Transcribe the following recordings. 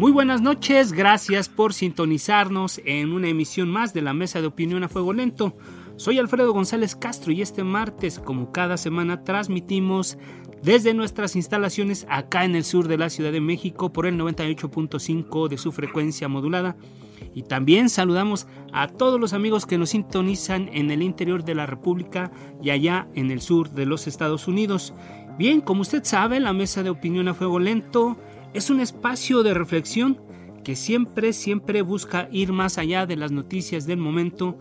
Muy buenas noches, gracias por sintonizarnos en una emisión más de la Mesa de Opinión a Fuego Lento. Soy Alfredo González Castro y este martes, como cada semana, transmitimos desde nuestras instalaciones acá en el sur de la Ciudad de México por el 98.5 de su frecuencia modulada. Y también saludamos a todos los amigos que nos sintonizan en el interior de la República y allá en el sur de los Estados Unidos. Bien, como usted sabe, la Mesa de Opinión a Fuego Lento es un espacio de reflexión que siempre, siempre busca ir más allá de las noticias del momento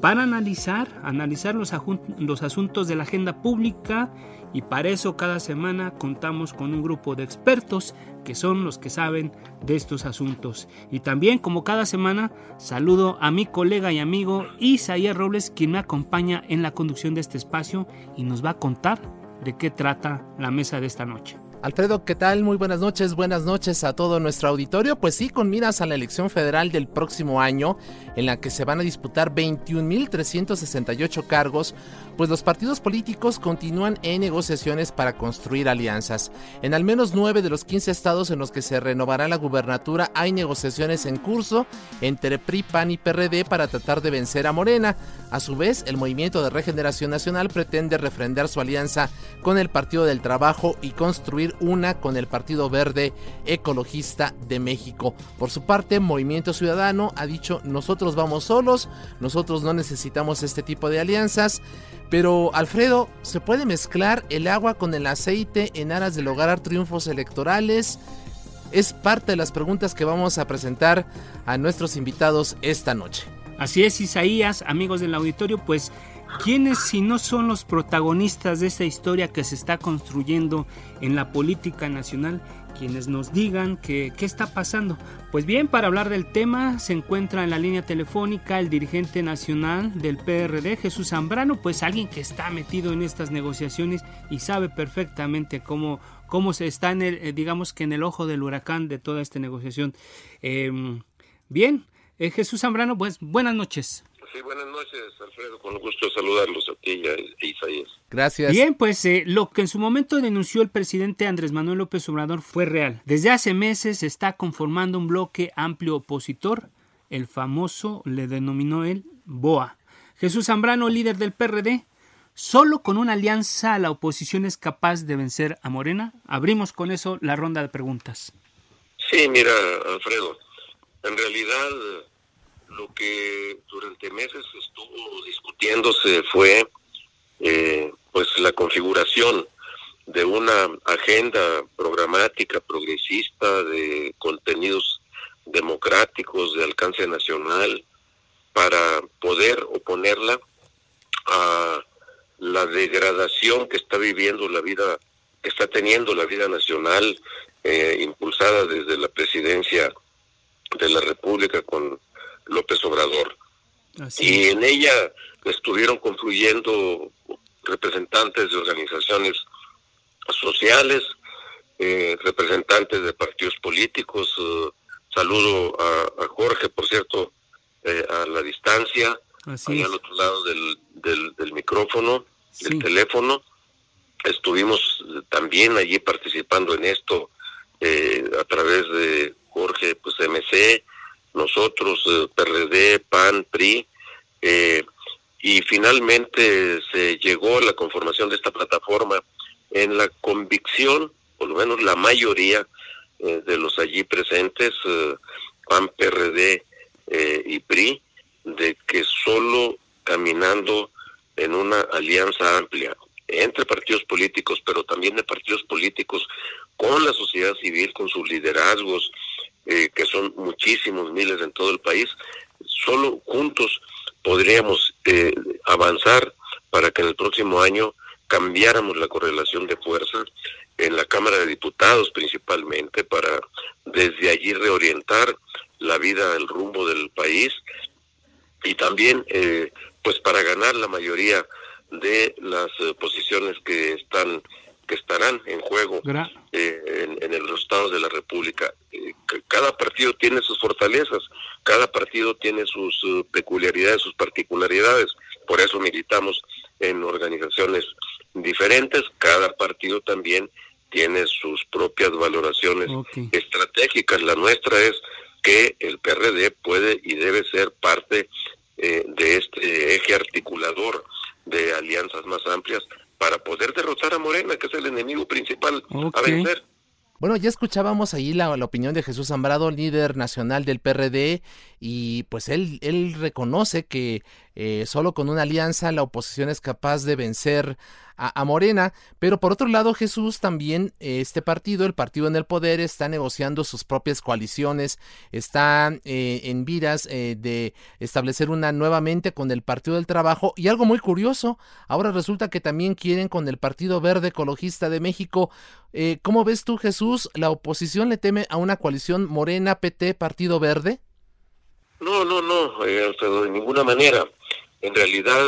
para analizar, analizar los, los asuntos de la agenda pública y para eso cada semana contamos con un grupo de expertos que son los que saben de estos asuntos. Y también, como cada semana, saludo a mi colega y amigo Isaías Robles, quien me acompaña en la conducción de este espacio y nos va a contar de qué trata la mesa de esta noche. Alfredo, ¿qué tal? Muy buenas noches, buenas noches a todo nuestro auditorio. Pues sí, con miras a la elección federal del próximo año, en la que se van a disputar 21.368 cargos, pues los partidos políticos continúan en negociaciones para construir alianzas. En al menos 9 de los 15 estados en los que se renovará la gubernatura hay negociaciones en curso entre PRI, PAN y PRD para tratar de vencer a Morena. A su vez, el Movimiento de Regeneración Nacional pretende refrendar su alianza con el Partido del Trabajo y construir una con el Partido Verde Ecologista de México. Por su parte, Movimiento Ciudadano ha dicho nosotros vamos solos, nosotros no necesitamos este tipo de alianzas. Pero Alfredo, ¿se puede mezclar el agua con el aceite en aras de lograr triunfos electorales? Es parte de las preguntas que vamos a presentar a nuestros invitados esta noche. Así es, Isaías, amigos del auditorio, pues ¿quiénes si no son los protagonistas de esta historia que se está construyendo en la política nacional quienes nos digan qué está pasando. Pues bien, para hablar del tema se encuentra en la línea telefónica el dirigente nacional del PRD, Jesús Zambrano, pues alguien que está metido en estas negociaciones y sabe perfectamente cómo, cómo se está, en el, eh, digamos que en el ojo del huracán de toda esta negociación. Em, bien, eh, Jesús Zambrano, pues buenas noches. Sí, buenas noches, Alfredo. Con gusto saludarlos a ti y a Isaías. Gracias. Bien, pues eh, lo que en su momento denunció el presidente Andrés Manuel López Obrador fue real. Desde hace meses se está conformando un bloque amplio opositor. El famoso le denominó él BOA. Jesús Zambrano, líder del PRD, solo con una alianza la oposición es capaz de vencer a Morena. Abrimos con eso la ronda de preguntas. Sí, mira, Alfredo, en realidad lo que durante meses estuvo discutiéndose fue eh, pues la configuración de una agenda programática progresista de contenidos democráticos de alcance nacional para poder oponerla a la degradación que está viviendo la vida que está teniendo la vida nacional eh, impulsada desde la presidencia de la República con López Obrador. y en ella estuvieron confluyendo representantes de organizaciones sociales, eh, representantes de partidos políticos. Eh, saludo a, Jorge, por cierto, eh, a la distancia, ahí al otro lado del, del, micrófono, del teléfono. Estuvimos también allí participando en esto a través de Jorge, pues MC, nosotros, eh, PRD, PAN, PRI, eh, y finalmente se llegó a la conformación de esta plataforma. En la convicción, por lo menos la mayoría eh, de los allí presentes, eh, PAN, PRD y PRI, de que solo caminando en una alianza amplia entre partidos políticos, pero también de partidos políticos con la sociedad civil, con sus liderazgos, que son muchísimos, miles en todo el país, solo juntos podríamos avanzar para que en el próximo año cambiáramos la correlación de fuerzas en la Cámara de Diputados principalmente para desde allí reorientar la vida, el rumbo del país y también eh, pues para ganar la mayoría de las eh, posiciones que están que estarán en juego eh, en, en, los estados de la República. cada partido tiene sus fortalezas, cada partido tiene sus peculiaridades, sus particularidades, por eso militamos en organizaciones diferentes, cada partido también tiene sus propias valoraciones estratégicas. La nuestra es que el PRD puede y debe ser parte eh, de este eje articulador de alianzas más amplias para poder derrotar a Morena, que es el enemigo principal a vencer. Bueno, ya escuchábamos ahí la, opinión de Jesús Zambrado, líder nacional del PRD, y pues él, él reconoce que eh, solo con una alianza la oposición es capaz de vencer a, Morena, pero por otro lado Jesús también, este partido, el partido en el poder, está negociando sus propias coaliciones, está eh, en vidas eh, de establecer una nuevamente con el Partido del Trabajo y algo muy curioso, ahora resulta que también quieren con el Partido Verde Ecologista de México. Eh, ¿Cómo ves tú Jesús? ¿La oposición le teme a una coalición Morena, PT, Partido Verde? No, no, no, de ninguna manera. En realidad,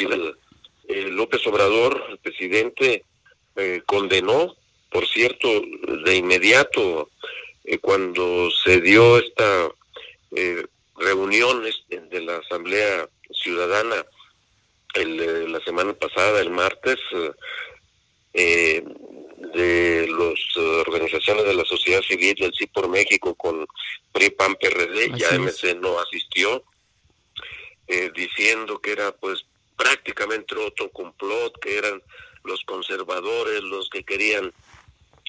eh, López Obrador, el presidente, eh, condenó, por cierto, de inmediato, eh, cuando se dio esta reunión de la Asamblea Ciudadana el, la semana pasada, el martes, de las organizaciones de la sociedad civil del Sí por México con PRI, PAN, PRD, ya MC no asistió, diciendo que era pues prácticamente otro complot, que eran los conservadores los que querían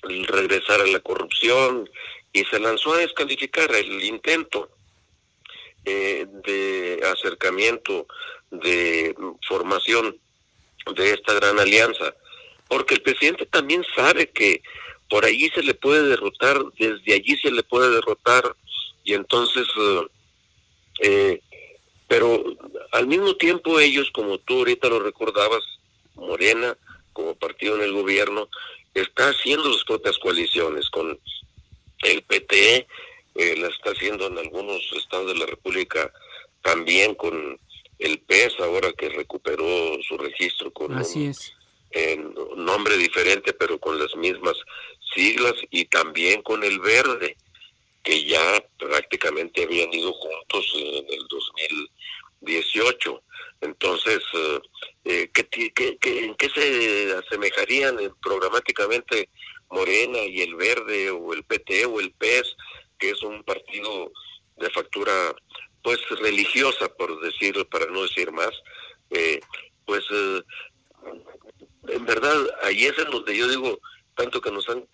regresar a la corrupción y se lanzó a descalificar el intento eh, de acercamiento, de formación de esta gran alianza, porque el presidente también sabe que por allí se le puede derrotar, desde allí se le puede derrotar, y entonces eh, eh pero al mismo tiempo ellos, como tú ahorita lo recordabas, Morena, como partido en el gobierno, está haciendo sus propias coaliciones con el PT, eh, la está haciendo en algunos estados de la República, también con el PES, ahora que recuperó su registro con Así es. En nombre diferente, pero con las mismas siglas, y también con el Verde que ya prácticamente habían ido juntos en el 2018. Entonces, eh, eh ¿qué, en qué se asemejarían programáticamente Morena y el Verde o el PT o el PES, que es un partido de factura pues religiosa, por decirlo, para no decir más? Eh, pues eh, en verdad, ahí es en donde yo digo, tanto que nos han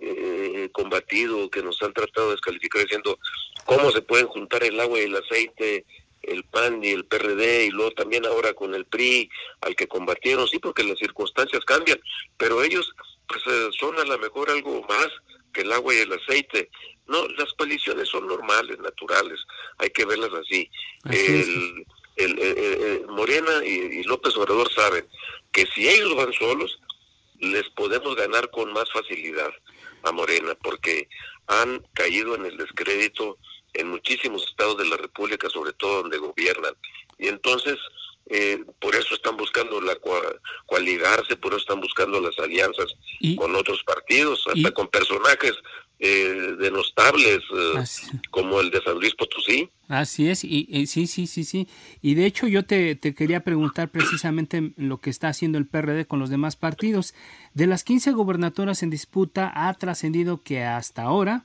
eh, combatido, que nos han tratado de descalificar diciendo cómo se pueden juntar el agua y el aceite, el PAN y el PRD, y luego también ahora con el PRI, al que combatieron, sí, porque las circunstancias cambian, pero ellos pues eh, son a lo mejor algo más que el agua y el aceite. No, las coaliciones son normales, naturales, hay que verlas así. el, el, Morena y López Obrador saben que si ellos van solos, les podemos ganar con más facilidad a Morena, porque han caído en el descrédito en muchísimos estados de la República, sobre todo donde gobiernan. Y entonces, eh, por eso están buscando la coaligarse, por eso están buscando las alianzas con otros partidos, hasta con personajes eh, denostables eh, como el de San Luis Potosí. Así es, y, sí, sí, sí, sí. Y de hecho yo te, te, quería preguntar precisamente lo que está haciendo el PRD con los demás partidos. De las 15 gobernaturas en disputa ha trascendido que hasta ahora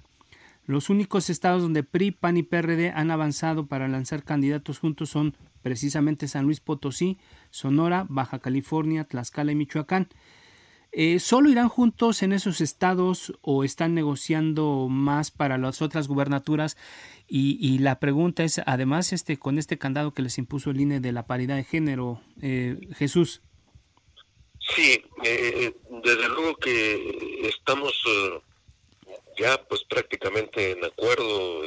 los únicos estados donde PRI, PAN y PRD han avanzado para lanzar candidatos juntos son precisamente San Luis Potosí, Sonora, Baja California, Tlaxcala y Michoacán. Eh, ¿Solo irán juntos en esos estados o están negociando más para las otras gubernaturas? Y, la pregunta es, además, este, con este candado que les impuso el INE de la paridad de género, eh, Jesús. Sí, eh, desde luego que estamos ya pues prácticamente en acuerdo,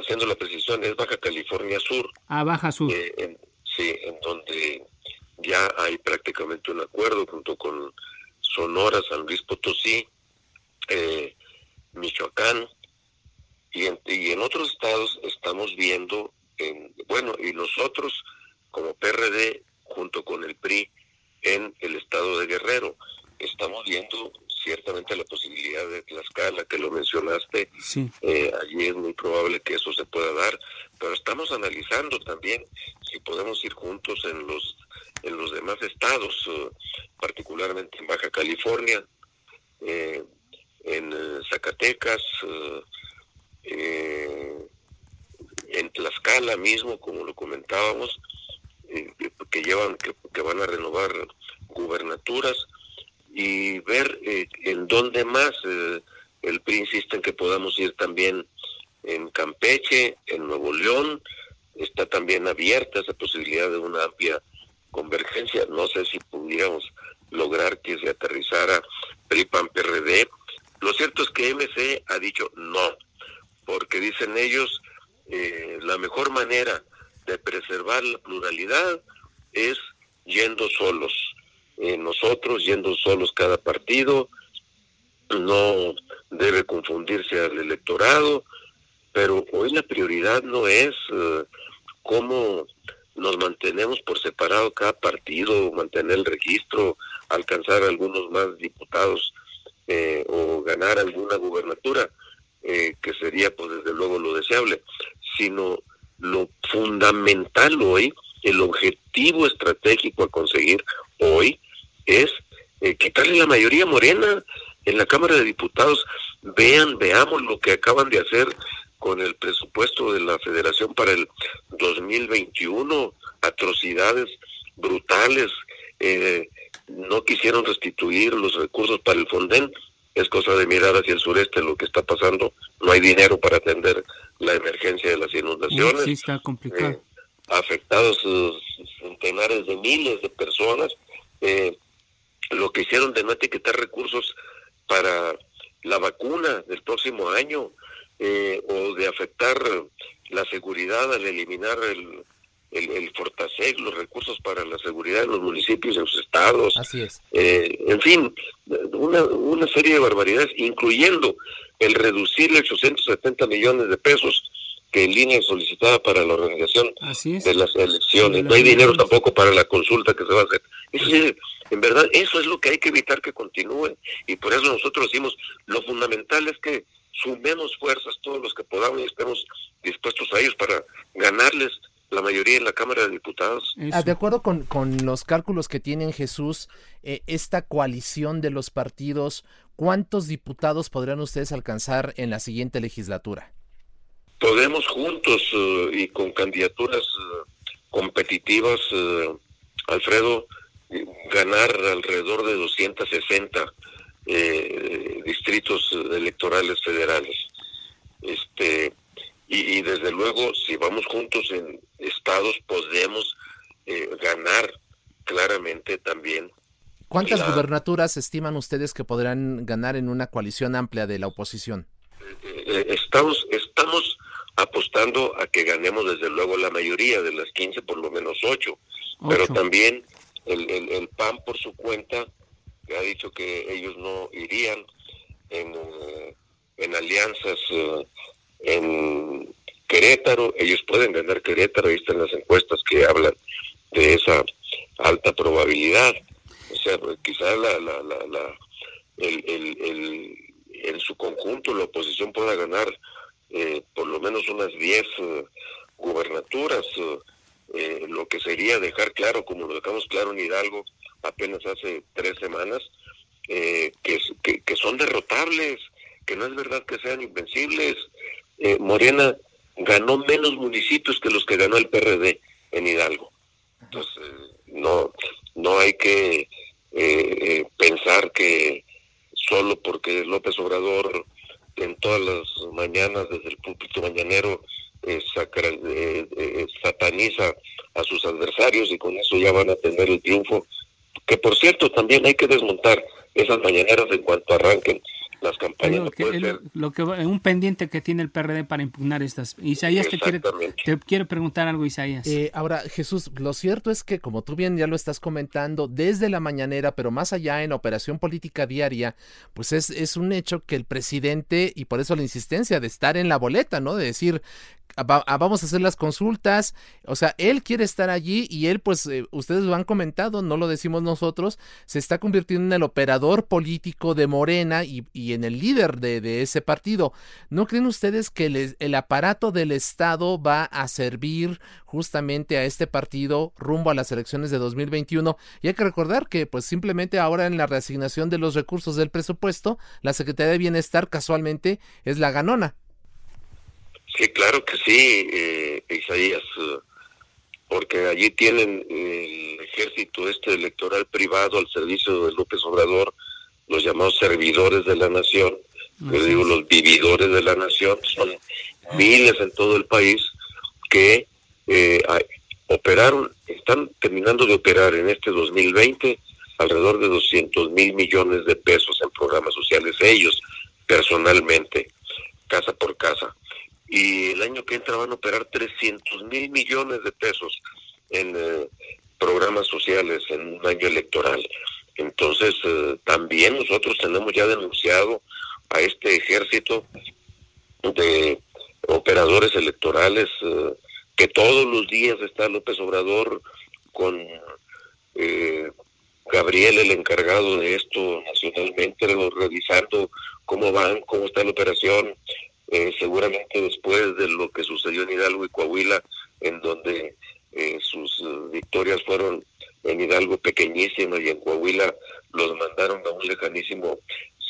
haciendo la precisión, es Baja California Sur. Ah, Baja Sur. sí, en donde ya hay prácticamente un acuerdo junto con Sonora, San Luis Potosí, eh, Michoacán, y en, y en otros estados estamos viendo, en, bueno, y nosotros como PRD, junto con el PRI, en el estado de Guerrero, estamos viendo ciertamente la posibilidad de Tlaxcala, que lo mencionaste, eh, allí es muy probable que eso se pueda dar, pero estamos analizando también si podemos ir juntos en los en los demás estados, eh, particularmente en Baja California, eh, en eh, Zacatecas, en Tlaxcala mismo, como lo comentábamos, que llevan, que, van a renovar gubernaturas y ver en dónde más el PRI insiste en que podamos ir también en Campeche, en Nuevo León, está también abierta esa posibilidad de una amplia convergencia. No sé si pudiéramos lograr que se aterrizara PRI-PAN-PRD. Lo cierto es que MC ha dicho no, porque dicen ellos eh, la mejor manera de preservar la pluralidad es yendo solos. Eh, nosotros yendo solos cada partido, no debe confundirse al electorado, pero hoy la prioridad no es eh, cómo nos mantenemos por separado cada partido, mantener el registro, alcanzar algunos más diputados eh, o ganar alguna gubernatura, eh, que sería pues desde luego lo deseable, sino lo fundamental hoy, el objetivo estratégico a conseguir hoy es eh, quitarle la mayoría morena en la Cámara de Diputados. Vean, veamos lo que acaban de hacer con el presupuesto de la Federación para el 2021, atrocidades brutales, eh, no quisieron restituir los recursos para el Fonden, es cosa de mirar hacia el sureste lo que está pasando, no hay dinero para atender la emergencia de las inundaciones. Sí, está complicado. Eh, afectados eh, centenares de miles de personas, lo que hicieron de no etiquetar recursos para la vacuna del próximo año, eh, o de afectar la seguridad al eliminar el, el, el, los recursos para la seguridad en los municipios, en sus estados. Así es. Eh, en fin, una, una serie de barbaridades, incluyendo el reducirle 870 millones de pesos que en línea solicitaba para la organización de las elecciones. no hay dinero tampoco para la consulta que se va a hacer. Es en verdad, eso es lo que hay que evitar que continúe. Y por eso nosotros decimos, lo fundamental es que sumemos fuerzas todos los que podamos y estemos dispuestos a ellos para ganarles la mayoría en la Cámara de Diputados. Ah, de acuerdo con, con, los cálculos que tienen Jesús, eh, esta coalición de los partidos, ¿cuántos diputados podrían ustedes alcanzar en la siguiente legislatura? Podemos juntos eh, y con candidaturas eh, competitivas, Alfredo, ganar alrededor de 260 eh, distritos electorales federales. Este, y, desde luego, si vamos juntos en estados, podemos eh, ganar claramente también. ¿Cuántas gubernaturas estiman ustedes que podrán ganar en una coalición amplia de la oposición? Eh, estamos, estamos apostando a que ganemos desde luego la mayoría de las 15, por lo menos 8, pero también el, el, el PAN por su cuenta ha dicho que ellos no irían en, eh, en alianzas eh, en Querétaro, ellos pueden ganar Querétaro, ahí están las encuestas que hablan de esa alta probabilidad. O sea, pues, quizá la, la, la, el, el, en su conjunto la oposición pueda ganar eh, por lo menos unas 10 gubernaturas, lo que sería dejar claro, como lo dejamos claro en Hidalgo, apenas hace tres semanas, eh, que, que, son derrotables, que no es verdad que sean invencibles. Eh, Morena ganó menos municipios que los que ganó el PRD en Hidalgo. Entonces, no, no hay que eh, pensar que solo porque López Obrador en todas las mañanas desde el púlpito mañanero sataniza a sus adversarios y con eso ya van a tener el triunfo, que por cierto también hay que desmontar esas mañaneras en cuanto arranquen las campañas. Lo que, un pendiente que tiene el PRD para impugnar estas. Isaías te quiere, te quiere preguntar algo, Isaías. Eh, ahora, Jesús, lo cierto es que, como tú bien ya lo estás comentando, desde la mañanera, pero más allá en operación política diaria, pues es, es un hecho que el presidente, y por eso la insistencia de estar en la boleta, ¿no? De decir, Vamos a hacer las consultas, o sea, él quiere estar allí y él, pues, eh, ustedes lo han comentado, no lo decimos nosotros, se está convirtiendo en el operador político de Morena y, en el líder de, ese partido. ¿No creen ustedes que el aparato del Estado va a servir justamente a este partido rumbo a las elecciones de 2021? Y hay que recordar que, pues, simplemente ahora en la reasignación de los recursos del presupuesto, la Secretaría de Bienestar casualmente es la ganona. Sí, claro que sí, eh, Isaías, eh, porque allí tienen el ejército este electoral privado al servicio de López Obrador, los llamados servidores de la nación, yo digo los vividores de la nación, son miles en todo el país que eh, operaron, están terminando de operar en este 2020 alrededor de 200 mil millones de pesos en programas sociales, ellos personalmente, casa por casa y el año que entra van a operar 300 mil millones de pesos en eh, programas sociales en un año electoral. Entonces, eh, también nosotros tenemos ya denunciado a este ejército de operadores electorales eh, que todos los días está López Obrador con Gabriel, el encargado de esto nacionalmente, revisando cómo van, cómo está la operación, eh, seguramente después de lo que sucedió en Hidalgo y Coahuila, en donde eh, sus eh, victorias fueron en Hidalgo pequeñísimas y en Coahuila los mandaron a un lejanísimo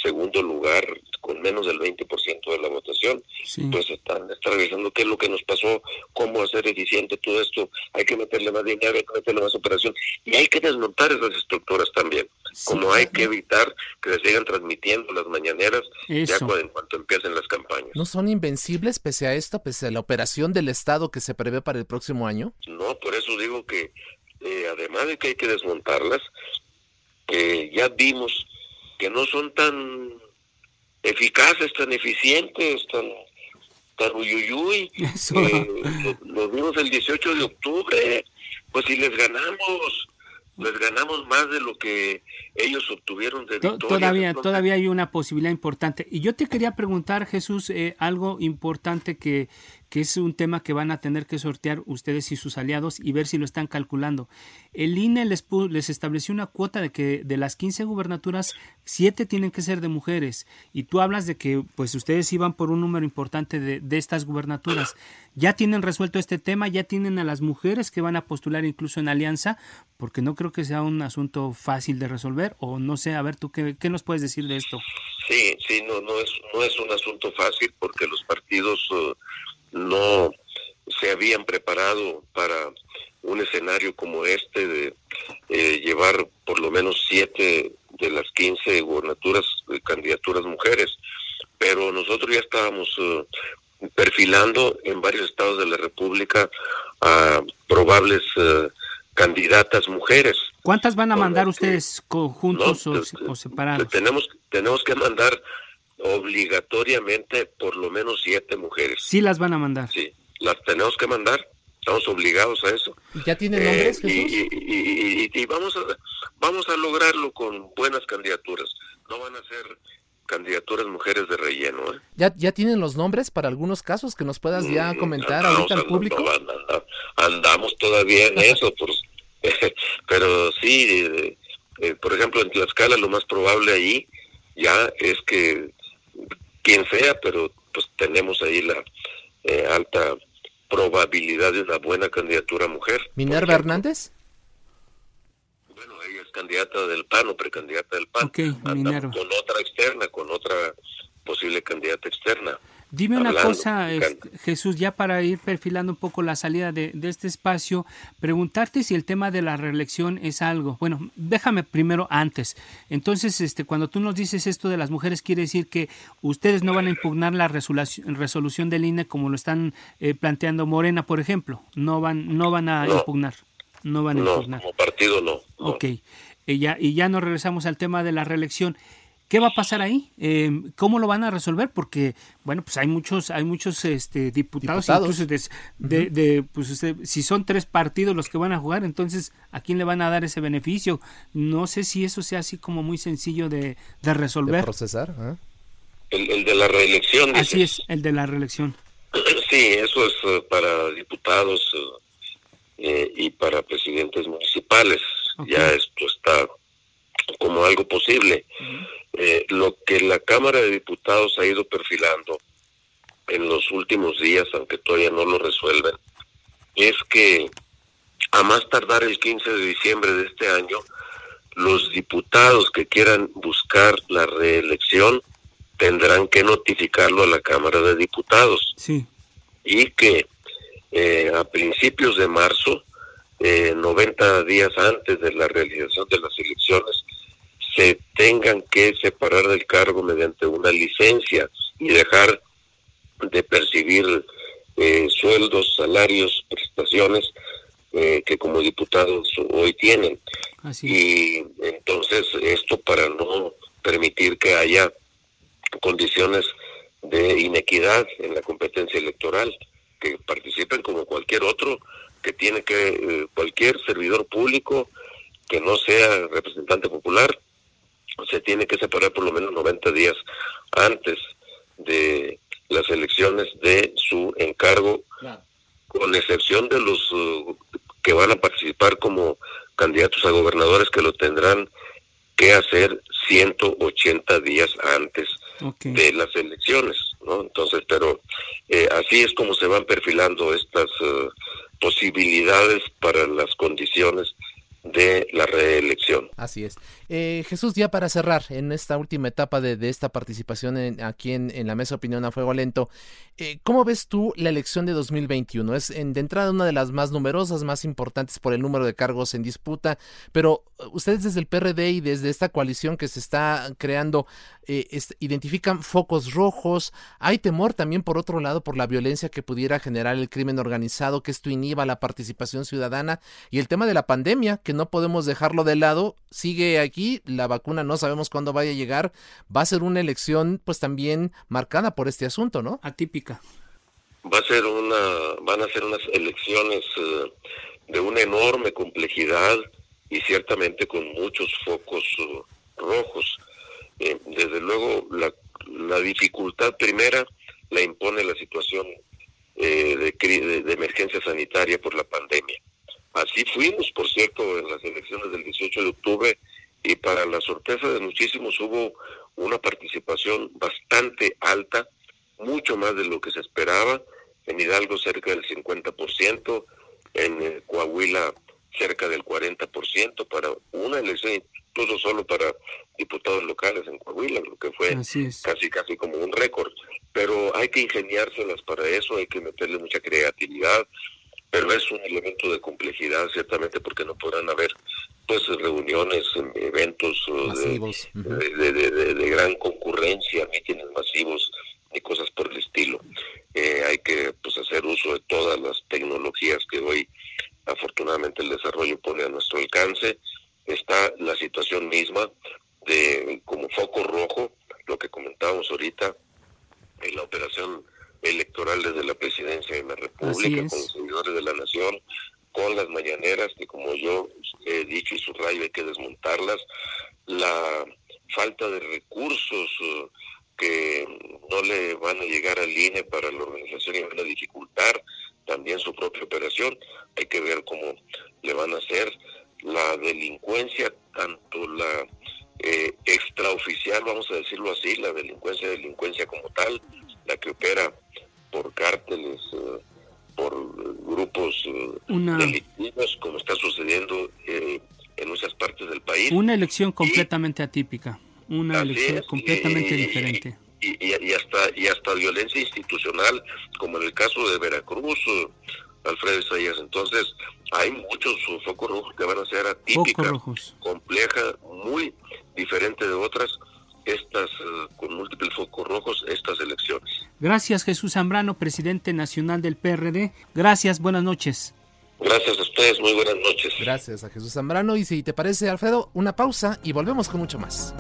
segundo lugar con menos del 20% de la votación. Pues están, están revisando qué es lo que nos pasó, cómo hacer eficiente todo esto. Hay que meterle más dinero, hay que meterle más operación y hay que desmontar esas estructuras también. como hay que evitar que se sigan transmitiendo las mañaneras ya en cuanto empiecen las campañas. ¿No son invencibles pese a esto, pese a la operación del Estado que se prevé para el próximo año? No, por eso digo que eh, además de que hay que desmontarlas, que ya vimos que no son tan eficaces, tan eficientes, tan, tan uyuyuy. Eh, lo, vimos el 18 de octubre, pues si les ganamos, les ganamos más de lo que ellos obtuvieron de victoria. Todavía, todavía hay una posibilidad importante. Y yo te quería preguntar, Jesús, eh, algo importante que, que es un tema que van a tener que sortear ustedes y sus aliados y ver si lo están calculando. El INE les, les estableció una cuota de que de las 15 gubernaturas, 7 tienen que ser de mujeres. Y tú hablas de que pues ustedes iban por un número importante de, de estas gubernaturas. ¿Ya tienen resuelto este tema? ¿Ya tienen a las mujeres que van a postular incluso en alianza? Porque no creo que sea un asunto fácil de resolver. O no sé, a ver, tú qué, qué nos puedes decir de esto. Sí, sí, no, no, es, no es un asunto fácil porque los partidos... Uh, no se habían preparado para un escenario como este de eh, llevar por lo menos siete de las quince gubernaturas, eh, candidaturas mujeres, pero nosotros ya estábamos eh, perfilando en varios estados de la República a probables candidatas mujeres. ¿Cuántas van a mandar ustedes conjuntos o, separados? Tenemos, tenemos que mandar obligatoriamente por lo menos siete mujeres. Sí las van a mandar. Sí, las tenemos que mandar. Estamos obligados a eso. ¿Ya tienen nombres, eh, y, y, vamos a vamos a lograrlo con buenas candidaturas. No van a ser candidaturas mujeres de relleno. ¿eh? ¿Ya, ¿Ya tienen los nombres para algunos casos que nos puedas ya mm, comentar ahorita al público? andamos todavía en eso, pero sí, eh, por ejemplo, en Tlaxcala lo más probable allí ya es que quien sea, pero pues tenemos ahí la eh, alta probabilidad de una buena candidatura mujer. ¿Minerva Hernández? Bueno, ella es candidata del PAN o precandidata del PAN. con otra externa, con otra posible candidata externa. Dime una cosa, este, Jesús, ya para ir perfilando un poco la salida de, este espacio, preguntarte si el tema de la reelección es algo. Bueno, déjame primero antes. Entonces, este, cuando tú nos dices esto de las mujeres, quiere decir que ustedes no van a impugnar la resolución, resolución del INE como lo están eh, planteando Morena, por ejemplo. No van, no van a impugnar. No van a impugnar. Como partido no. Ok. Y ya, y ya nos regresamos al tema de la reelección. ¿Qué va a pasar ahí? Eh, ¿Cómo lo van a resolver? Porque, bueno, pues hay muchos, hay muchos este, diputados, incluso de, pues este, si son tres partidos los que van a jugar, entonces, ¿a quién le van a dar ese beneficio? No sé si eso sea así como muy sencillo de, resolver. De procesar. ¿eh? El, de la reelección. Así es, el de la reelección. Sí, eso es eh, para diputados y para presidentes municipales. Ya esto está como algo posible. Lo que la Cámara de Diputados ha ido perfilando en los últimos días, aunque todavía no lo resuelven, es que a más tardar el 15 de diciembre de este año, los diputados que quieran buscar la reelección tendrán que notificarlo a la Cámara de Diputados. Sí. Y que eh, a principios de marzo, eh, 90 días antes de la realización de las elecciones, se tengan que separar del cargo mediante una licencia y dejar de percibir eh, sueldos, salarios, prestaciones eh, que como diputados hoy tienen. Y entonces esto para no permitir que haya condiciones de inequidad en la competencia electoral, que participen como cualquier otro, que tiene que, eh, cualquier servidor público que no sea representante popular, se tiene que separar por lo menos 90 días antes de las elecciones de su encargo, con excepción de los uh, que van a participar como candidatos a gobernadores que lo tendrán que hacer 180 días antes de las elecciones, ¿no? Entonces, pero eh, así es como se van perfilando estas uh, posibilidades para las condiciones de la reelección. Así es. Eh, Jesús, ya para cerrar en esta última etapa de, esta participación aquí en, la mesa opinión a fuego lento, eh, ¿cómo ves tú la elección de 2021? Es en, de entrada una de las más numerosas, más importantes por el número de cargos en disputa, pero uh, ustedes desde el PRD y desde esta coalición que se está creando, eh, identifican focos rojos, hay temor también por otro lado por la violencia que pudiera generar el crimen organizado, que esto inhiba la participación ciudadana y el tema de la pandemia, que no podemos dejarlo de lado, sigue aquí, la vacuna no sabemos cuándo vaya a llegar, va a ser una elección pues también marcada por este asunto, ¿no? Atípica. Va a ser una, van a ser unas elecciones eh, de una enorme complejidad y ciertamente con muchos focos eh, rojos. Eh, desde luego, la, la, dificultad primera la impone la situación de, de emergencia sanitaria por la pandemia Así fuimos, por cierto, en las elecciones del 18 de octubre y para la sorpresa de muchísimos hubo una participación bastante alta, mucho más de lo que se esperaba, en Hidalgo cerca del 50%, en eh, Coahuila cerca del 40% para una elección, incluso solo para diputados locales en Coahuila, lo que fue casi casi como un récord. Pero hay que ingeniárselas para eso, hay que meterle mucha creatividad, pero es un elemento de complejidad ciertamente porque no podrán haber pues reuniones, eventos de, de, gran concurrencia, mítines masivos y cosas por el estilo. Eh, hay que pues hacer uso de todas las tecnologías que hoy afortunadamente el desarrollo pone a nuestro alcance. Está la situación misma de como foco rojo, lo que comentábamos ahorita, en la operación electoral desde la presidencia de la República, con los servidores de la Nación, con las mañaneras, que como yo he dicho y subrayo hay que desmontarlas, la falta de recursos uh, que no le van a llegar al INE para la organización y van a dificultar también su propia operación, hay que ver cómo le van a hacer. La delincuencia, tanto la eh, extraoficial, vamos a decirlo así, la delincuencia, delincuencia como tal, la que opera por cárteles, eh, por grupos eh, delictivos, como está sucediendo eh, en muchas partes del país. Una elección completamente atípica, una elección completamente diferente. y, hasta y hasta violencia institucional, como en el caso de Veracruz, Alfredo Isaías. Entonces, hay muchos focos rojos que van a ser atípicas, compleja, muy diferente de otras, estas eh, con múltiples focos rojos, estas elecciones. Gracias, Jesús Zambrano, presidente nacional del PRD. Gracias, buenas noches. Gracias a ustedes, muy buenas noches. Gracias a Jesús Zambrano. Y si te parece, Alfredo, una pausa y volvemos con mucho más.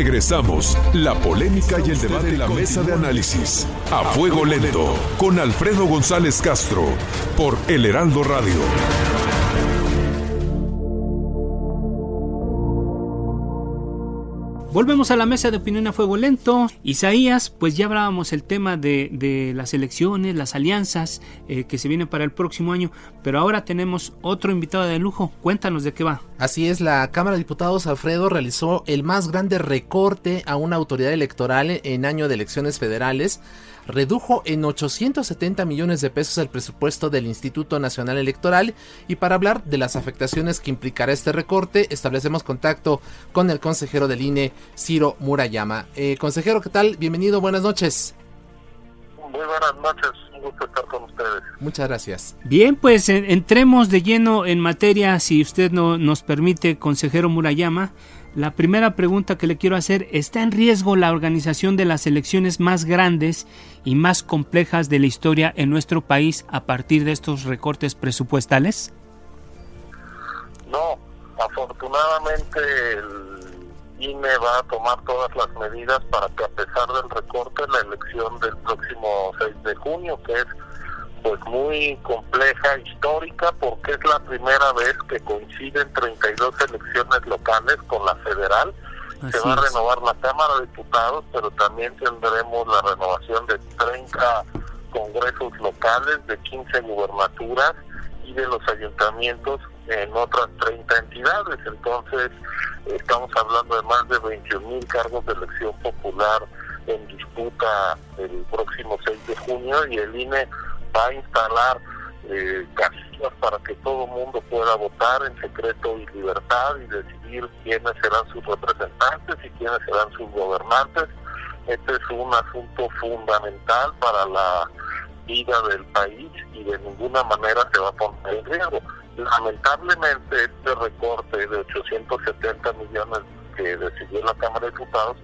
Regresamos. La polémica y el debate en la mesa de análisis. A fuego lento. Con Alfredo González Castro. Por El Heraldo Radio. Volvemos a la mesa de opinión a fuego lento. Isaías, pues ya hablábamos el tema de, las elecciones, las alianzas eh, que se vienen para el próximo año, pero ahora tenemos otro invitado de lujo. Cuéntanos de qué va. Así es, la Cámara de Diputados Alfredo realizó el más grande recorte a una autoridad electoral en año de elecciones federales redujo en 870 millones de pesos el presupuesto del Instituto Nacional Electoral y para hablar de las afectaciones que implicará este recorte establecemos contacto con el consejero del INE, Ciro Murayama. Eh, consejero, ¿qué tal? Bienvenido, buenas noches. Muy buenas noches, un gusto estar con ustedes. Muchas gracias. Bien, pues entremos de lleno en materia, si usted no, nos permite, consejero Murayama. La primera pregunta que le quiero hacer, ¿está en riesgo la organización de las elecciones más grandes y más complejas de la historia en nuestro país a partir de estos recortes presupuestales? No, afortunadamente el INE va a tomar todas las medidas para que a pesar del recorte la elección del próximo 6 de junio, que es pues muy compleja, histórica, porque es la primera vez que coinciden 32 elecciones locales con la federal. Se va a renovar la Cámara de Diputados, pero también tendremos la renovación de 30 congresos locales, de 15 gubernaturas y de los ayuntamientos en otras 30 entidades. Entonces, estamos hablando de más de 21 mil cargos de elección popular en disputa el próximo 6 de junio y el INE va a instalar eh, casillas para que todo el mundo pueda votar en secreto y libertad y decidir quiénes serán sus representantes y quiénes serán sus gobernantes. Este es un asunto fundamental para la vida del país y de ninguna manera se va a poner en riesgo. Lamentablemente este recorte de 870 millones que decidió la Cámara de Diputados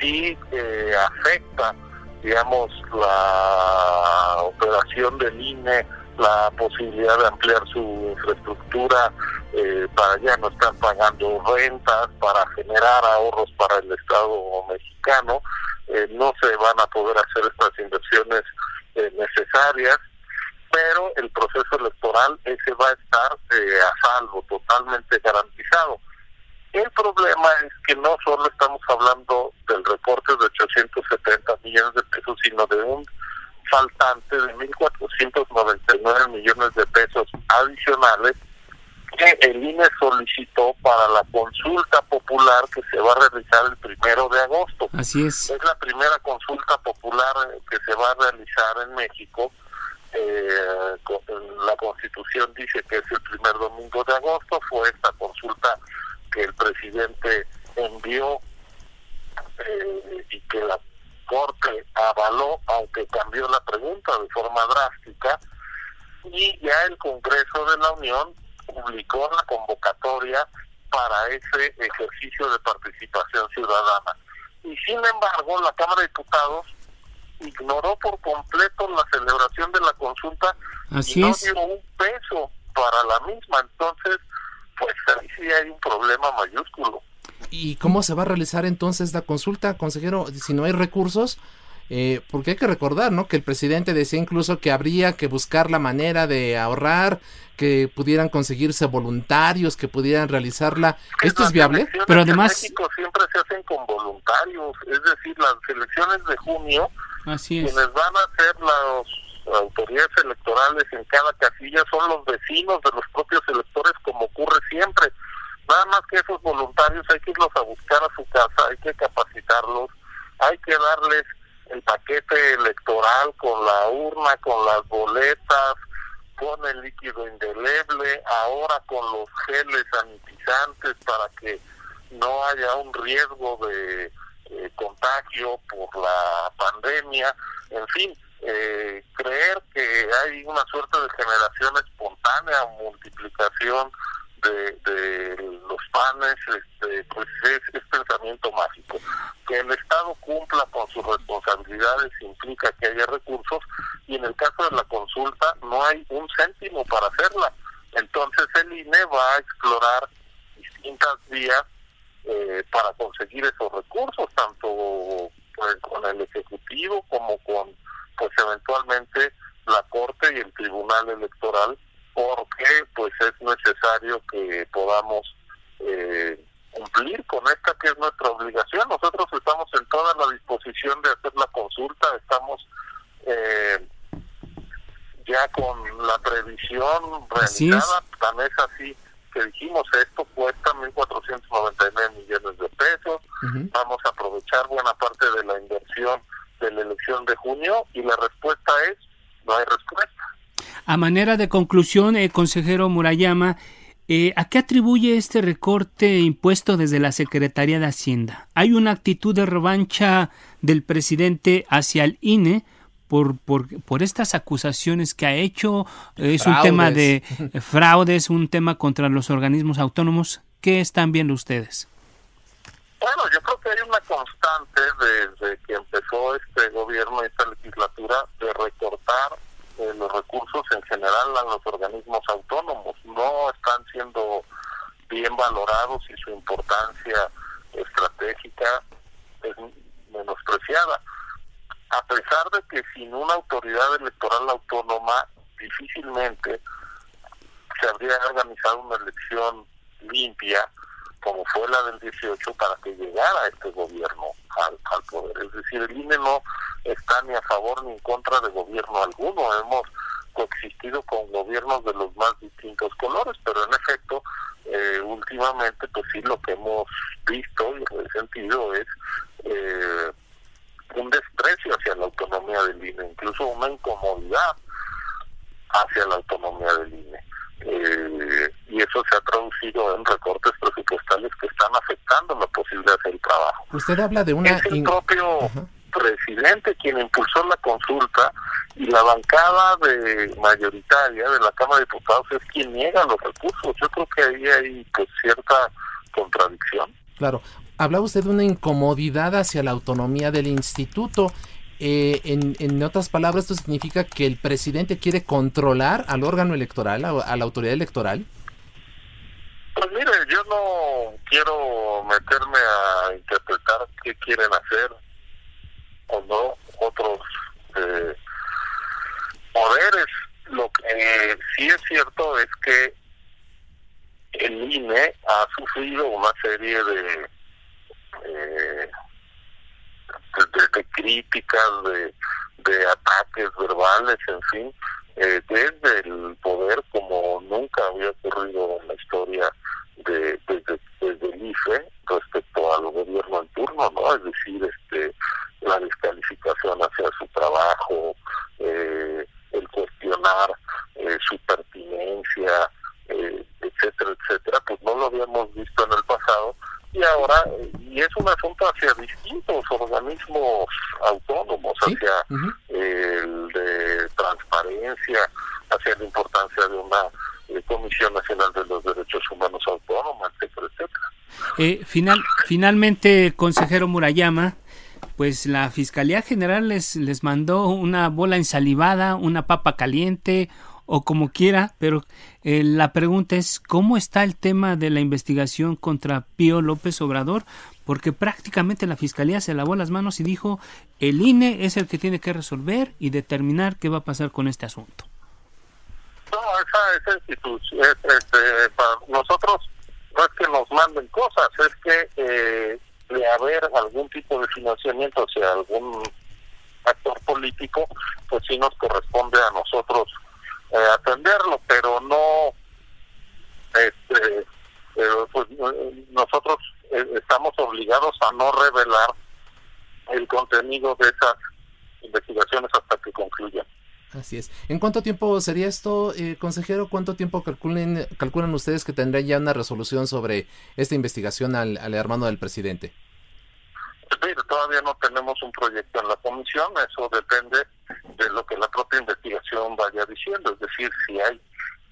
sí eh, afecta digamos, la operación del INE, la posibilidad de ampliar su infraestructura, eh, para ya no estar pagando rentas, para generar ahorros para el Estado mexicano, eh, no se van a poder hacer estas inversiones eh, necesarias, pero el proceso electoral ese va a estar a salvo, totalmente garantizado. El problema es que no solo estamos hablando del recorte de 870 millones de pesos, sino de un faltante de 1.499 millones de pesos adicionales que el INE solicitó para la consulta popular que se va a realizar el primero de agosto. Así es. Es la primera consulta popular que se va a realizar en México. Eh, la Constitución dice que es el primer domingo de agosto. Fue esta consulta que el presidente envió eh, y que la Corte avaló, aunque cambió la pregunta de forma drástica, y ya el Congreso de la Unión publicó la convocatoria para ese ejercicio de participación ciudadana. Y sin embargo, la Cámara de Diputados ignoró por completo la celebración de la consulta y no dio un peso para la misma. Entonces, pues ahí sí hay un problema mayúsculo. ¿Y cómo se va a realizar entonces la consulta, consejero? Si no hay recursos, eh, porque hay que recordar, ¿no? Que el presidente decía incluso que habría que buscar la manera de ahorrar, que pudieran conseguirse voluntarios, que pudieran realizarla. ¿Esto es viable? Pero además... En México siempre se hacen con voluntarios, es decir, las elecciones de junio, Así es. quienes van a ser las autoridades electorales en cada casilla son los vecinos de los propios electores, como ocurre siempre. Nada más que esos voluntarios hay que irlos a buscar a su casa, hay que capacitarlos, hay que darles el paquete electoral con la urna, con las boletas, con el líquido indeleble, ahora con los geles sanitizantes para que no haya un riesgo de eh, contagio por la pandemia, en fin, eh, creer que hay una suerte de generación espontánea, multiplicación de, los panes, este, pues es, pensamiento mágico. Que el Estado cumpla con sus responsabilidades implica que haya recursos y en el caso de la consulta no hay un céntimo para hacerla. Entonces el INE va a explorar distintas vías eh, para conseguir esos recursos, tanto pues, con el Ejecutivo como con, pues eventualmente, la Corte y el Tribunal Electoral porque pues es necesario que podamos eh, cumplir con esta que es nuestra obligación. Nosotros estamos en toda la disposición de hacer la consulta, estamos eh, ya con la previsión realizada, tan es así que dijimos esto cuesta 1.499 millones de pesos, vamos a aprovechar buena parte de la inversión de la elección de junio y la respuesta es no hay respuesta. A manera de conclusión, el eh, consejero Murayama, eh, ¿a qué atribuye este recorte impuesto desde la Secretaría de Hacienda? ¿Hay una actitud de revancha del presidente hacia el INE por, por, por estas acusaciones que ha hecho? ¿Es un tema de fraudes, un tema contra los organismos autónomos? ¿Qué están viendo ustedes? Bueno, yo creo que hay una constante desde que empezó este gobierno, esta legislatura, de recortar eh, los recursos en general a los organismos autónomos. No están siendo bien valorados y su importancia estratégica es menospreciada. A pesar de que sin una autoridad electoral autónoma difícilmente se habría organizado una elección limpia como fue la del 18 para que llegara este gobierno al, al poder. Es decir, el INE no está ni a favor ni en contra de gobierno alguno. Hemos coexistido con gobiernos de los más distintos colores, pero en efecto, eh, últimamente, pues sí, lo que hemos visto y resentido es eh, un desprecio hacia la autonomía del INE, incluso una incomodidad hacia la autonomía del INE. Eh, y eso se ha traducido en recortes presupuestales que están afectando la posibilidad de hacer el trabajo. Usted habla de una... Es el propio presidente quien impulsó la consulta y la bancada de mayoritaria de la Cámara de Diputados es quien niega los recursos. Yo creo que ahí hay pues cierta contradicción. Claro. Hablaba usted de una incomodidad hacia la autonomía del instituto. Eh, en, en, otras palabras, esto significa que el presidente quiere controlar al órgano electoral, a, a, la autoridad electoral. Pues mire, yo no quiero meterme a interpretar qué quieren hacer o no otros eh, poderes. Lo que sí es cierto es que el INE ha sufrido una serie de, eh, de, críticas, de, de ataques verbales, en fin, eh, desde el poder como nunca había ocurrido en la historia de, desde, desde el IFE respecto al gobierno en turno, ¿no? Es decir, este la descalificación hacia su trabajo, eh, el cuestionar eh, su pertinencia, eh, etcétera, etcétera, pues no lo habíamos visto en el pasado y ahora, y es un asunto hacia distintos organismos autónomos, hacia el de transparencia, hacia la importancia de una Comisión Nacional de los Derechos Humanos Autónoma, etcétera, etcétera. Final, finalmente, consejero Murayama, pues la Fiscalía General les, les mandó una bola ensalivada, una papa caliente o como quiera, pero eh, la pregunta es cómo está el tema de la investigación contra Pío López Obrador, porque prácticamente la Fiscalía se lavó las manos y dijo el INE es el que tiene que resolver y determinar qué va a pasar con este asunto. No, esa, esa institución, este, para nosotros no es que nos manden cosas, es que eh, de haber algún tipo de financiamiento hacia algún actor político, pues sí nos corresponde a nosotros eh, atenderlo, pero no, este, eh, pues nosotros eh, estamos obligados a no revelar el contenido de esas Así es. ¿En cuánto tiempo sería esto, eh, consejero? ¿Cuánto tiempo calculen, calculan ustedes que tendrán ya una resolución sobre esta investigación al, al hermano del presidente? todavía no tenemos un proyecto en la comisión, eso depende de lo que la propia investigación vaya diciendo, es decir, si hay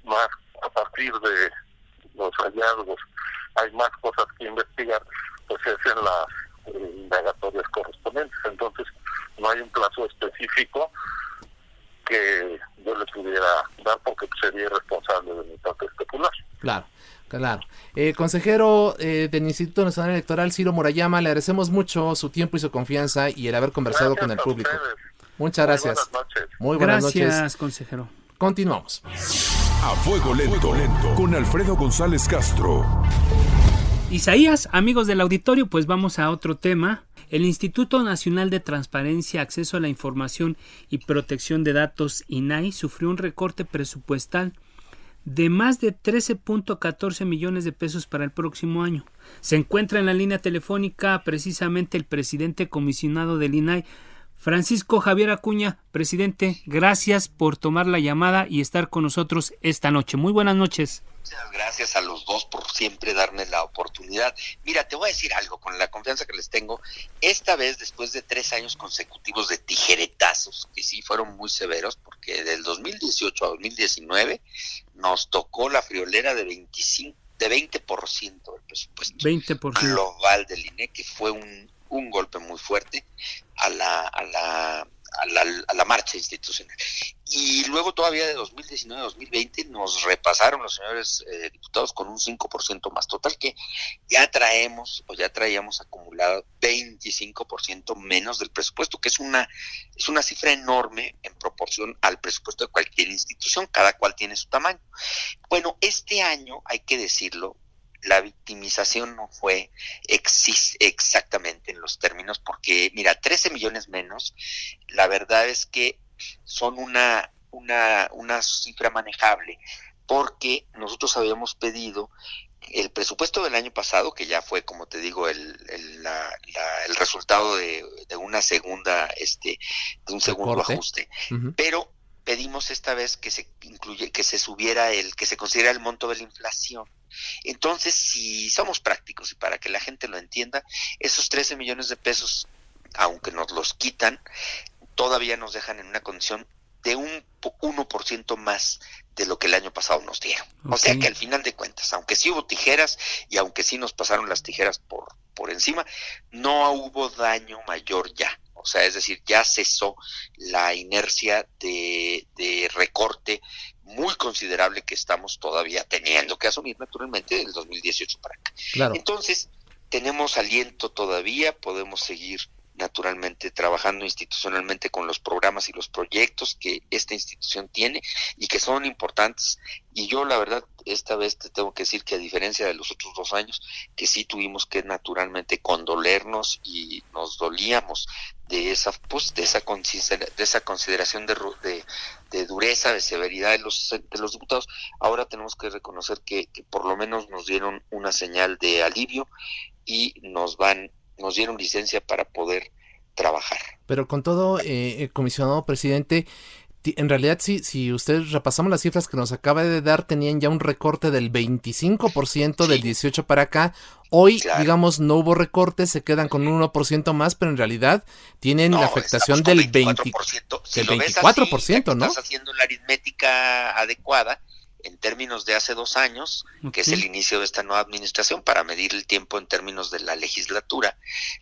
más a partir de los hallazgos, hay más cosas que investigar, pues es en las eh, correspondientes. Entonces, no hay un plazo específico que yo le pudiera dar porque sería irresponsable de mi parte especular. Claro. Claro. Eh, consejero eh, del Instituto Nacional Electoral, Ciro Murayama, le agradecemos mucho su tiempo y su confianza y el haber conversado con el público. Muchas gracias. Muy buenas noches. Muy buenas Gracias, consejero. Continuamos. A fuego lento, lento, con Alfredo González Castro. Isaías, amigos del auditorio, pues vamos a otro tema. El Instituto Nacional de Transparencia, Acceso a la Información y Protección de Datos, INAI, sufrió un recorte presupuestal de más de 13.14 millones de pesos para el próximo año. Se encuentra en la línea telefónica precisamente el presidente comisionado del INAI, Francisco Javier Acuña. Presidente, gracias por tomar la llamada y estar con nosotros esta noche. Muy buenas noches. Muchas gracias a los dos por siempre darme la oportunidad. Mira, te voy a decir algo, con la confianza que les tengo, esta vez después de tres años consecutivos de tijeretazos, que sí fueron muy severos, porque del 2018 a 2019 nos tocó la friolera de 25 de 20% del presupuesto 20%. global del INE, que fue un, un golpe muy fuerte a la, a la a la, a la, marcha institucional. Y luego todavía de 2019 a 2020 nos repasaron los señores eh, diputados con un 5% más total que ya traemos o ya traíamos acumulado 25% menos del presupuesto, que es una es una cifra enorme en proporción al presupuesto de cualquier institución, cada cual tiene su tamaño. Bueno, este año hay que decirlo, la victimización no fue exactamente en los términos, porque mira, 13 millones menos, la verdad es que son una, una, una cifra manejable, porque nosotros habíamos pedido el presupuesto del año pasado, que ya fue, como te digo, el, el, la, la, el resultado de, de, una segunda, este, de un segundo ajuste, uh -huh. pero pedimos esta vez que se incluye, que se subiera el, que se considera el monto de la inflación. Entonces, si somos prácticos y para que la gente lo entienda, esos 13 millones de pesos, aunque nos los quitan, todavía nos dejan en una condición de un 1% más de lo que el año pasado nos dieron. Okay. O sea que al final de cuentas, aunque sí hubo tijeras y aunque sí nos pasaron las tijeras por, por encima, no hubo daño mayor ya. O sea, es decir, ya cesó la inercia de, de recorte muy considerable que estamos todavía teniendo que asumir naturalmente del 2018 para acá. Claro. Entonces, tenemos aliento todavía, podemos seguir naturalmente trabajando institucionalmente con los programas y los proyectos que esta institución tiene y que son importantes. Y yo la verdad, esta vez te tengo que decir que a diferencia de los otros dos años, que sí tuvimos que naturalmente condolernos y nos dolíamos de esa, pues, de esa, de esa consideración de, de, de, dureza, de severidad de los, de los diputados, ahora tenemos que reconocer que, que por lo menos nos dieron una señal de alivio y nos van nos dieron licencia para poder trabajar. Pero con todo, eh, comisionado presidente, en realidad si, si ustedes repasamos las cifras que nos acaba de dar, tenían ya un recorte del 25% sí. del 18 para acá. Hoy, claro. digamos, no hubo recorte, se quedan con un 1% más, pero en realidad tienen no, la afectación del 24%, 20, si del 24%, así, ¿no? Estás haciendo la aritmética adecuada en términos de hace dos años, okay. que es el inicio de esta nueva administración, para medir el tiempo en términos de la legislatura.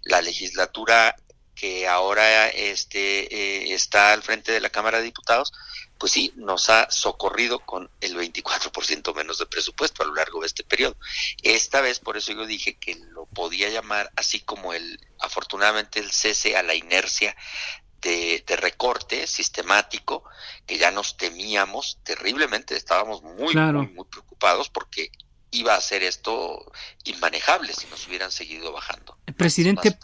La legislatura que ahora este, eh, está al frente de la Cámara de Diputados, pues sí, nos ha socorrido con el 24% menos de presupuesto a lo largo de este periodo. Esta vez, por eso yo dije que lo podía llamar, así como el, afortunadamente, el cese a la inercia de, de, recorte sistemático que ya nos temíamos terriblemente, estábamos muy, claro. muy, muy preocupados porque iba a ser esto inmanejable si nos hubieran seguido bajando. Presidente,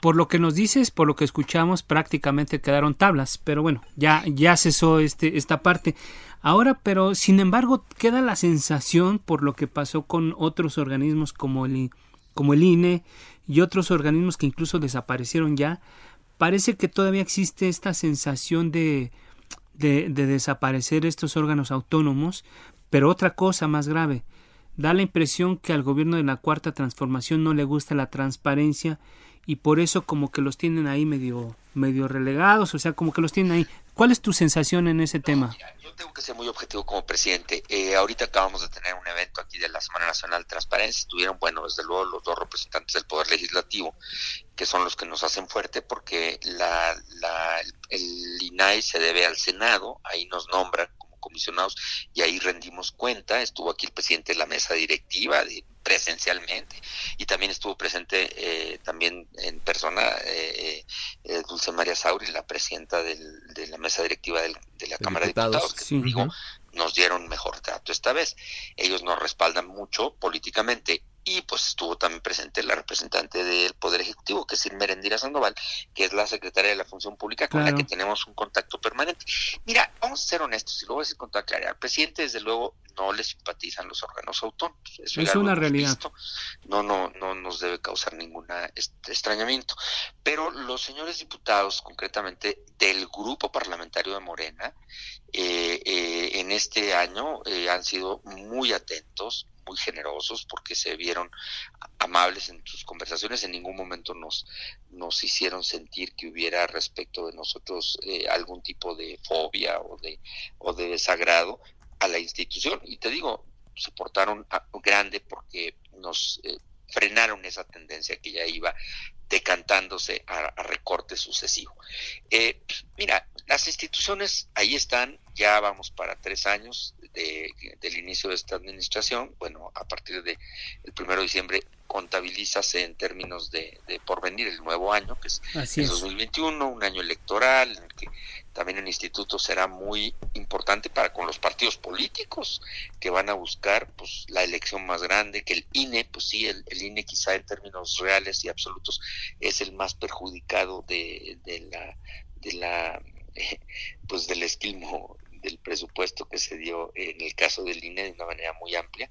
por lo que nos dices, por lo que escuchamos, prácticamente quedaron tablas, pero bueno, ya, ya cesó este, esta parte. Ahora, pero sin embargo, queda la sensación, por lo que pasó con otros organismos como el, como el INE y otros organismos que incluso desaparecieron ya, parece que todavía existe esta sensación de de, de desaparecer estos órganos autónomos, pero otra cosa más grave, da la impresión que al gobierno de la Cuarta Transformación no le gusta la transparencia y por eso como que los tienen ahí medio medio relegados, o sea, como que los tienen ahí. ¿Cuál es tu sensación en ese tema? yo tengo que ser muy objetivo como presidente. Eh, ahorita acabamos de tener un evento aquí de la Semana Nacional de Transparencia. Estuvieron, bueno, desde luego los dos representantes del Poder Legislativo, que son los que nos hacen fuerte, porque la, la, el INAI se debe al Senado, ahí nos nombran comisionados y ahí rendimos cuenta. Estuvo aquí el presidente de la mesa directiva de, presencialmente y también estuvo presente eh, también en persona eh, eh, Dulce María Sauri, la presidenta del, de la mesa directiva del, de la Cámara de Diputados, que digo, nos dieron mejor trato esta vez. Ellos nos respaldan mucho políticamente y pues estuvo también presente la representante del Poder Ejecutivo, que es Irmerendira Sandoval, que es la secretaria de la Función Pública con la que tenemos un contacto permanente. Mira, vamos a ser honestos, y lo voy a decir con toda claridad, al presidente desde luego no le simpatizan los órganos autónomos. Eso es una realidad. No, no, no nos debe causar ningún extrañamiento. Pero los señores diputados, concretamente del grupo parlamentario de Morena, eh, eh, en este año eh, han sido muy atentos, muy generosos porque se vieron amables en sus conversaciones, en ningún momento nos, nos hicieron sentir que hubiera respecto de nosotros eh, algún tipo de fobia o de, o de desagrado a la institución. Y te digo, se portaron grande porque nos eh, frenaron esa tendencia que ya iba decantándose a, recorte sucesivo. Eh, mira, las instituciones ahí están, ya vamos para tres años de, del inicio de esta administración. Bueno, a partir de el primero de diciembre contabilízase en términos de, de porvenir el nuevo año, que es el 2021, un año electoral, en el que también el instituto será muy importante para con los partidos políticos que van a buscar pues la elección más grande, que el INE, pues sí, el, el INE quizá en términos reales y absolutos es el más perjudicado de, de la de la pues del esquilmo del presupuesto que se dio en el caso del INE de una manera muy amplia.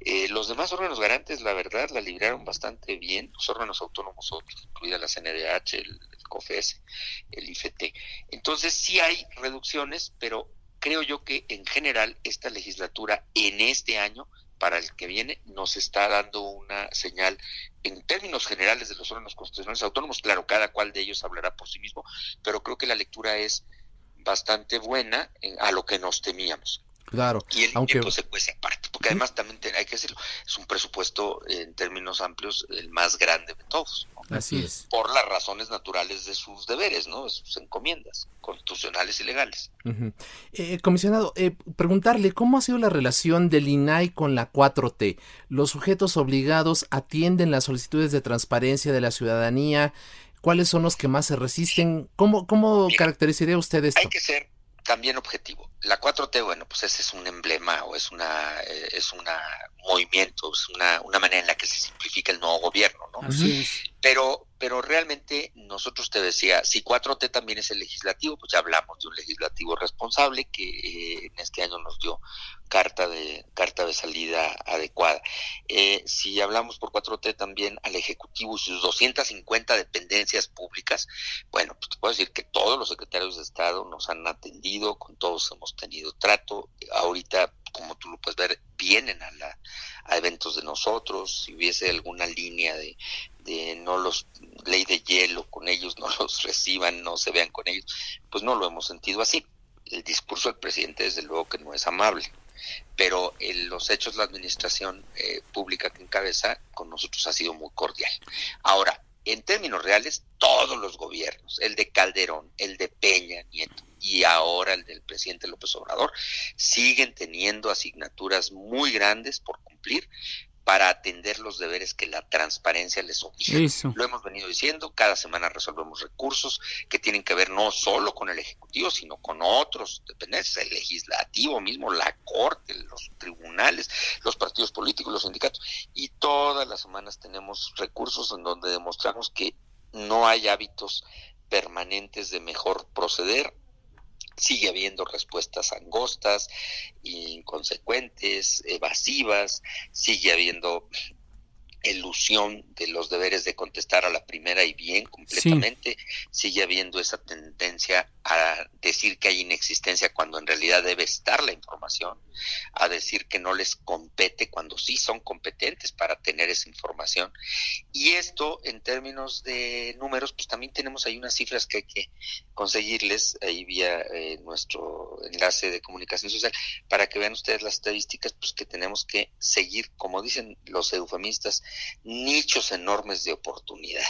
Eh, los demás órganos garantes, la verdad, la libraron bastante bien, los órganos autónomos otros, incluida la CNDH, el, COFES, el IFT. Entonces sí hay reducciones, pero creo yo que en general esta legislatura en este año para el que viene nos está dando una señal en términos generales de los órganos constitucionales autónomos. Claro, cada cual de ellos hablará por sí mismo, pero creo que la lectura es bastante buena a lo que nos temíamos. Claro, y el aunque pues, se cuece aparte, porque además también hay que decirlo, es un presupuesto en términos amplios el más grande de todos. Así es. Por las razones naturales de sus deberes, ¿no? De sus encomiendas constitucionales y legales. eh, comisionado, eh, preguntarle cómo ha sido la relación del INAI con la 4T. Los sujetos obligados atienden las solicitudes de transparencia de la ciudadanía. ¿Cuáles son los que más se resisten? ¿Cómo, cómo caracterizaría usted esto? Hay que ser también objetivo. La 4T, bueno, pues ese es un emblema o es una eh, es un movimiento, es una, una manera en la que se simplifica el nuevo gobierno, ¿no? Pero pero realmente nosotros te decía, si 4T también es el legislativo, pues ya hablamos de un legislativo responsable que eh, en este año nos dio carta de carta de salida adecuada. Eh, si hablamos por 4T también al ejecutivo y sus 250 dependencias públicas, bueno, pues te puedo decir que todos los secretarios de Estado nos han atendido, con todos hemos tenido trato. Ahorita, como tú lo puedes ver, vienen a la a eventos de nosotros, si hubiese alguna línea de, de no los ley de hielo con ellos, no los reciban, no se vean con ellos, pues no lo hemos sentido así. El discurso del presidente desde luego que no es amable, pero en los hechos la administración eh, pública que encabeza con nosotros ha sido muy cordial. Ahora, en términos reales, todos los gobiernos, el de Calderón, el de Peña Nieto y ahora el del presidente López Obrador, siguen teniendo asignaturas muy grandes por cumplir para atender los deberes que la transparencia les obliga. Lo hemos venido diciendo, cada semana resolvemos recursos que tienen que ver no solo con el Ejecutivo, sino con otros dependencias, el legislativo mismo, la Corte, los tribunales, los partidos políticos, los sindicatos, y todas las semanas tenemos recursos en donde demostramos que no hay hábitos permanentes de mejor proceder sigue habiendo respuestas angostas, inconsecuentes, evasivas, sigue habiendo elusión de los deberes de contestar a la primera y bien completamente, sigue habiendo esa tendencia a decir que hay inexistencia cuando en realidad debe estar la información, a decir que no les compete cuando sí son competentes para tener esa información. Y esto en términos de números, pues también tenemos ahí unas cifras que hay que conseguirles ahí vía eh, nuestro enlace de comunicación social para que vean ustedes las estadísticas, pues que tenemos que seguir, como dicen los eufemistas, nichos enormes de oportunidad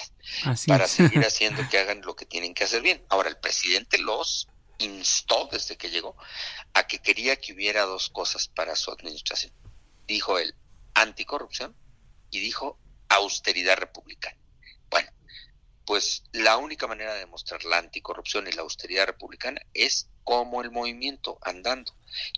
para seguir haciendo que hagan lo que tienen que hacer bien. Ahora, el presidente los instó desde que llegó a que quería que hubiera dos cosas para su administración. Dijo él, anticorrupción y dijo austeridad republicana. Bueno, pues la única manera de demostrar la anticorrupción y la austeridad republicana es como el movimiento andando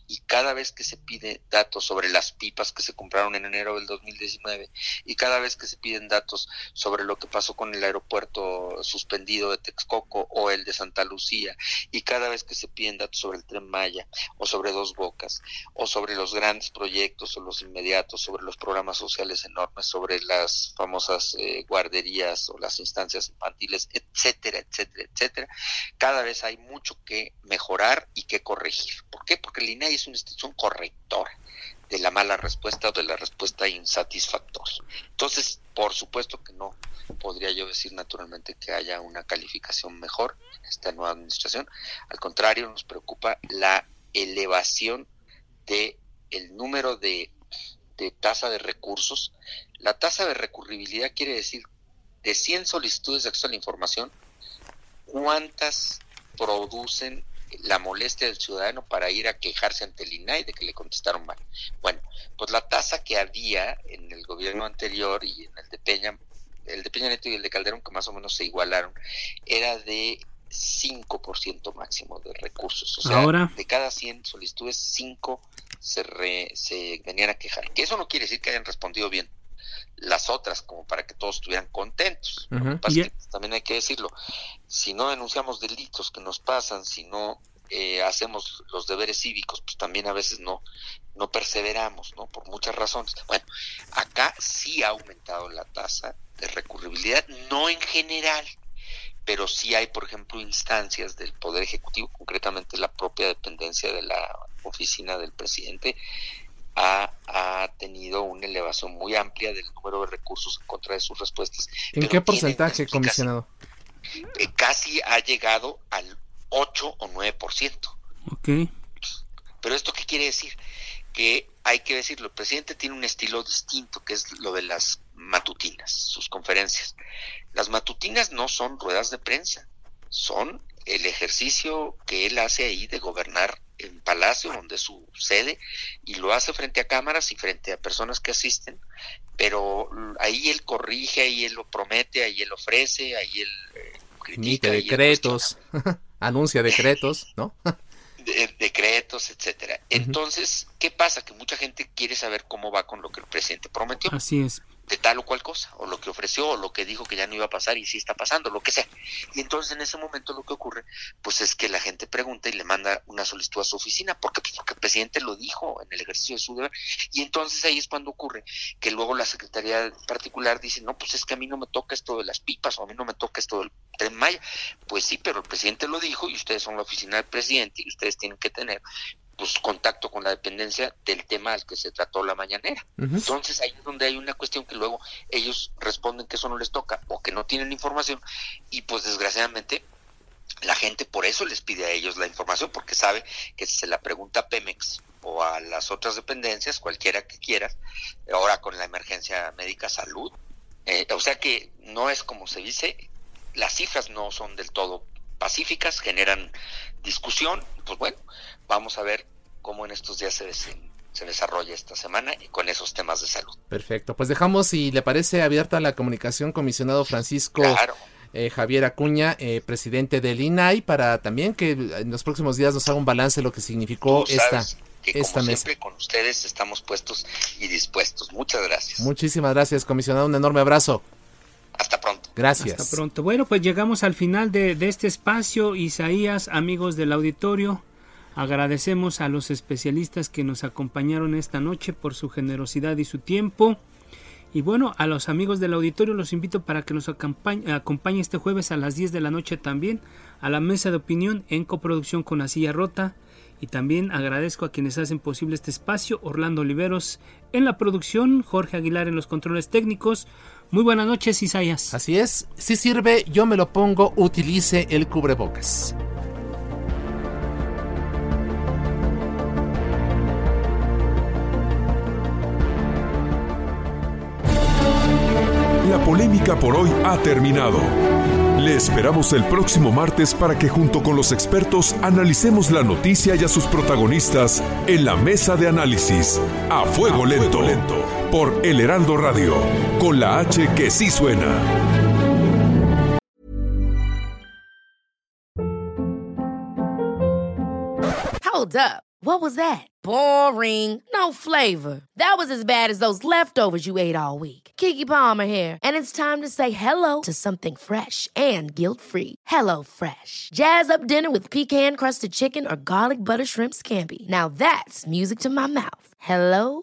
y cada vez que se pide datos sobre las pipas que se compraron en enero del 2019 y cada vez que se piden datos sobre lo que pasó con el aeropuerto suspendido de Texcoco o el de Santa Lucía y cada vez que se piden datos sobre el tren Maya o sobre Dos Bocas o sobre los grandes proyectos o los inmediatos, sobre los programas sociales enormes, sobre las famosas eh, guarderías o las instancias infantiles, etcétera, etcétera, etcétera, cada vez hay mucho que mejorar y que corregir. ¿Por qué? Porque el INAI es una institución correctora de la mala respuesta o de la respuesta insatisfactoria. Entonces, por supuesto que no podría yo decir naturalmente que haya una calificación mejor en esta nueva administración. Al contrario, nos preocupa la elevación de el número de, de tasa de recursos. La tasa de recurribilidad quiere decir de 100 solicitudes de acceso a la información, cuántas producen la molestia del ciudadano para ir a quejarse ante el INAI de que le contestaron mal. Bueno, pues la tasa que había en el gobierno anterior y en el de Peña, el de Peña Neto y el de Calderón, que más o menos se igualaron, era de 5% máximo de recursos. O sea, de cada 100 solicitudes, 5 se, se venían a quejar. Que eso no quiere decir que hayan respondido bien las otras como para que todos estuvieran contentos. también hay que decirlo, si no denunciamos delitos que nos pasan, si no eh, hacemos los deberes cívicos, pues también a veces no, no perseveramos, ¿no? Por muchas razones. Bueno, acá sí ha aumentado la tasa de recurribilidad, no en general, pero sí hay, por ejemplo, instancias del Poder Ejecutivo, concretamente la propia dependencia de la oficina del presidente, ha, tenido una elevación muy amplia del número de recursos en contra de sus respuestas. ¿En qué porcentaje, comisionado? Eh, casi ha llegado al 8 o 9%. Ok. Pero esto qué quiere decir? Que hay que decirlo, el presidente tiene un estilo distinto, que es lo de las matutinas, sus conferencias. Las matutinas no son ruedas de prensa, son el ejercicio que él hace ahí de gobernar en Palacio, donde es su sede, y lo hace frente a cámaras y frente a personas que asisten, pero ahí él corrige, ahí él lo promete, ahí él ofrece, ahí él eh, critica. decretos, anuncia decretos, ¿no? decretos, etcétera. Entonces, ¿qué pasa? Que mucha gente quiere saber cómo va con lo que el presidente prometió. Así es de tal o cual cosa, o lo que ofreció, o lo que dijo que ya no iba a pasar y sí está pasando, lo que sea. Y entonces en ese momento lo que ocurre, pues es que la gente pregunta y le manda una solicitud a su oficina, porque, pues, porque el presidente lo dijo en el ejercicio de su deber. Y entonces ahí es cuando ocurre que luego la Secretaría particular dice, no, pues es que a mí no me toca esto de las pipas, o a mí no me toca esto del tren Maya. Pues sí, pero el presidente lo dijo y ustedes son la oficina del presidente y ustedes tienen que tener pues contacto con la dependencia del tema al que se trató la mañanera. Entonces ahí es donde hay una cuestión que luego ellos responden que eso no les toca o que no tienen información y pues desgraciadamente la gente por eso les pide a ellos la información porque sabe que si se la pregunta a Pemex o a las otras dependencias, cualquiera que quieras, ahora con la emergencia médica salud, eh, o sea que no es como se dice, las cifras no son del todo pacíficas, generan discusión, pues bueno, vamos a ver cómo en estos días se, se desarrolla esta semana y con esos temas de salud. Perfecto, pues dejamos, si le parece, abierta la comunicación, comisionado Francisco. Eh, Javier Acuña, eh, presidente del INAI, para también que en los próximos días nos haga un balance de lo que significó esta, que esta como siempre con ustedes estamos puestos y dispuestos. Muchas gracias. Muchísimas gracias, comisionado. Un enorme abrazo. Hasta pronto. Gracias. Hasta pronto. Bueno, pues llegamos al final de, este espacio. Isaías, amigos del auditorio, agradecemos a los especialistas que nos acompañaron esta noche por su generosidad y su tiempo. Y bueno, a los amigos del auditorio los invito para que nos acompañe, acompañe este jueves a las 10 de la noche también a la mesa de opinión en coproducción con La Silla Rota. Y también agradezco a quienes hacen posible este espacio, Orlando Oliveros en la producción, Jorge Aguilar en los controles técnicos. Muy buenas noches, Isaías. Así es, si sirve, yo me lo pongo, utilice el cubrebocas. La polémica por hoy ha terminado. Le esperamos el próximo martes para que junto con los expertos analicemos la noticia y a sus protagonistas en la mesa de análisis a fuego, lento, lento por El Heraldo Radio, con la H que sí suena. Hold up. What was that? Boring. No flavor. That was as bad as those leftovers you ate all week. Kiki Palmer here, and it's time to say hello to something fresh and guilt-free. Hello Fresh. Jazz up dinner with pecan-crusted chicken or garlic butter shrimp scampi. Now that's music to my mouth. Hello